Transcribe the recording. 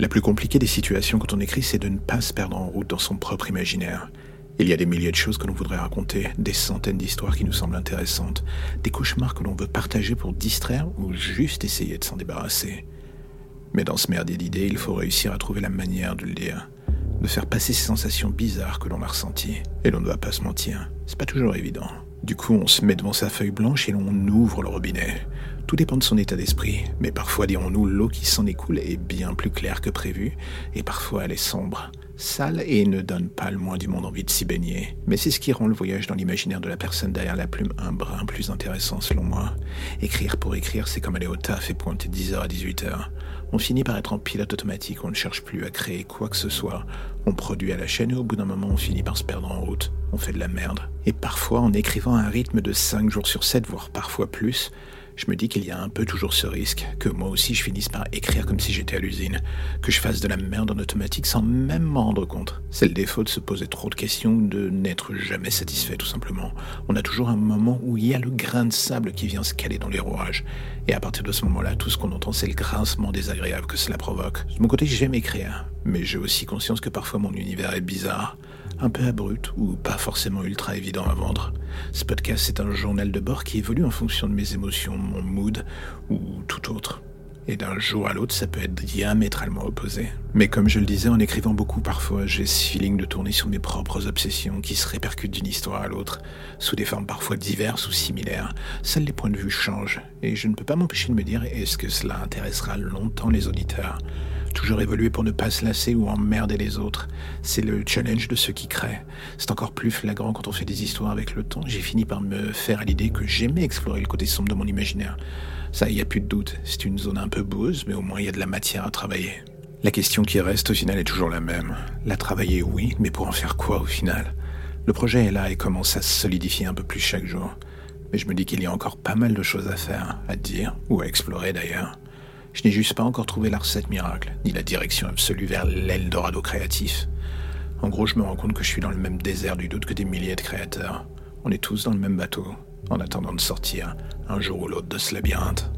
La plus compliquée des situations quand on écrit, c'est de ne pas se perdre en route dans son propre imaginaire. Il y a des milliers de choses que l'on voudrait raconter, des centaines d'histoires qui nous semblent intéressantes, des cauchemars que l'on veut partager pour distraire ou juste essayer de s'en débarrasser. Mais dans ce merdier d'idées, il faut réussir à trouver la manière de le dire, de faire passer ces sensations bizarres que l'on a ressenties. Et l'on ne doit pas se mentir, c'est pas toujours évident. Du coup, on se met devant sa feuille blanche et l'on ouvre le robinet. Tout dépend de son état d'esprit, mais parfois, dirons-nous, l'eau qui s'en écoule est bien plus claire que prévu, et parfois elle est sombre sale et ne donne pas le moins du monde envie de s'y baigner. Mais c'est ce qui rend le voyage dans l'imaginaire de la personne derrière la plume un brin plus intéressant selon moi. Écrire pour écrire, c'est comme aller au taf et pointer 10h à 18h. On finit par être en pilote automatique, on ne cherche plus à créer quoi que ce soit. On produit à la chaîne et au bout d'un moment, on finit par se perdre en route. On fait de la merde. Et parfois, en écrivant à un rythme de 5 jours sur 7, voire parfois plus, je me dis qu'il y a un peu toujours ce risque, que moi aussi je finisse par écrire comme si j'étais à l'usine, que je fasse de la merde en automatique sans même m'en rendre compte. C'est le défaut de se poser trop de questions, de n'être jamais satisfait tout simplement. On a toujours un moment où il y a le grain de sable qui vient se caler dans les rouages. Et à partir de ce moment-là, tout ce qu'on entend, c'est le grincement désagréable que cela provoque. De mon côté, j'aime écrire, mais j'ai aussi conscience que parfois mon univers est bizarre un peu abrupt ou pas forcément ultra évident à vendre. Ce podcast, un journal de bord qui évolue en fonction de mes émotions, mon mood ou tout autre. Et d'un jour à l'autre, ça peut être diamétralement opposé. Mais comme je le disais en écrivant beaucoup parfois, j'ai ce feeling de tourner sur mes propres obsessions qui se répercutent d'une histoire à l'autre, sous des formes parfois diverses ou similaires. Seuls les points de vue changent, et je ne peux pas m'empêcher de me dire est-ce que cela intéressera longtemps les auditeurs? Toujours évoluer pour ne pas se lasser ou emmerder les autres. C'est le challenge de ceux qui créent. C'est encore plus flagrant quand on fait des histoires avec le temps. J'ai fini par me faire à l'idée que j'aimais explorer le côté sombre de mon imaginaire. Ça, il n'y a plus de doute. C'est une zone un peu boueuse, mais au moins il y a de la matière à travailler. La question qui reste au final est toujours la même. La travailler, oui, mais pour en faire quoi au final? Le projet est là et commence à se solidifier un peu plus chaque jour. Mais je me dis qu'il y a encore pas mal de choses à faire, à dire, ou à explorer d'ailleurs. Je n'ai juste pas encore trouvé la recette miracle, ni la direction absolue vers l'Eldorado créatif. En gros, je me rends compte que je suis dans le même désert du doute que des milliers de créateurs. On est tous dans le même bateau, en attendant de sortir, un jour ou l'autre, de ce labyrinthe.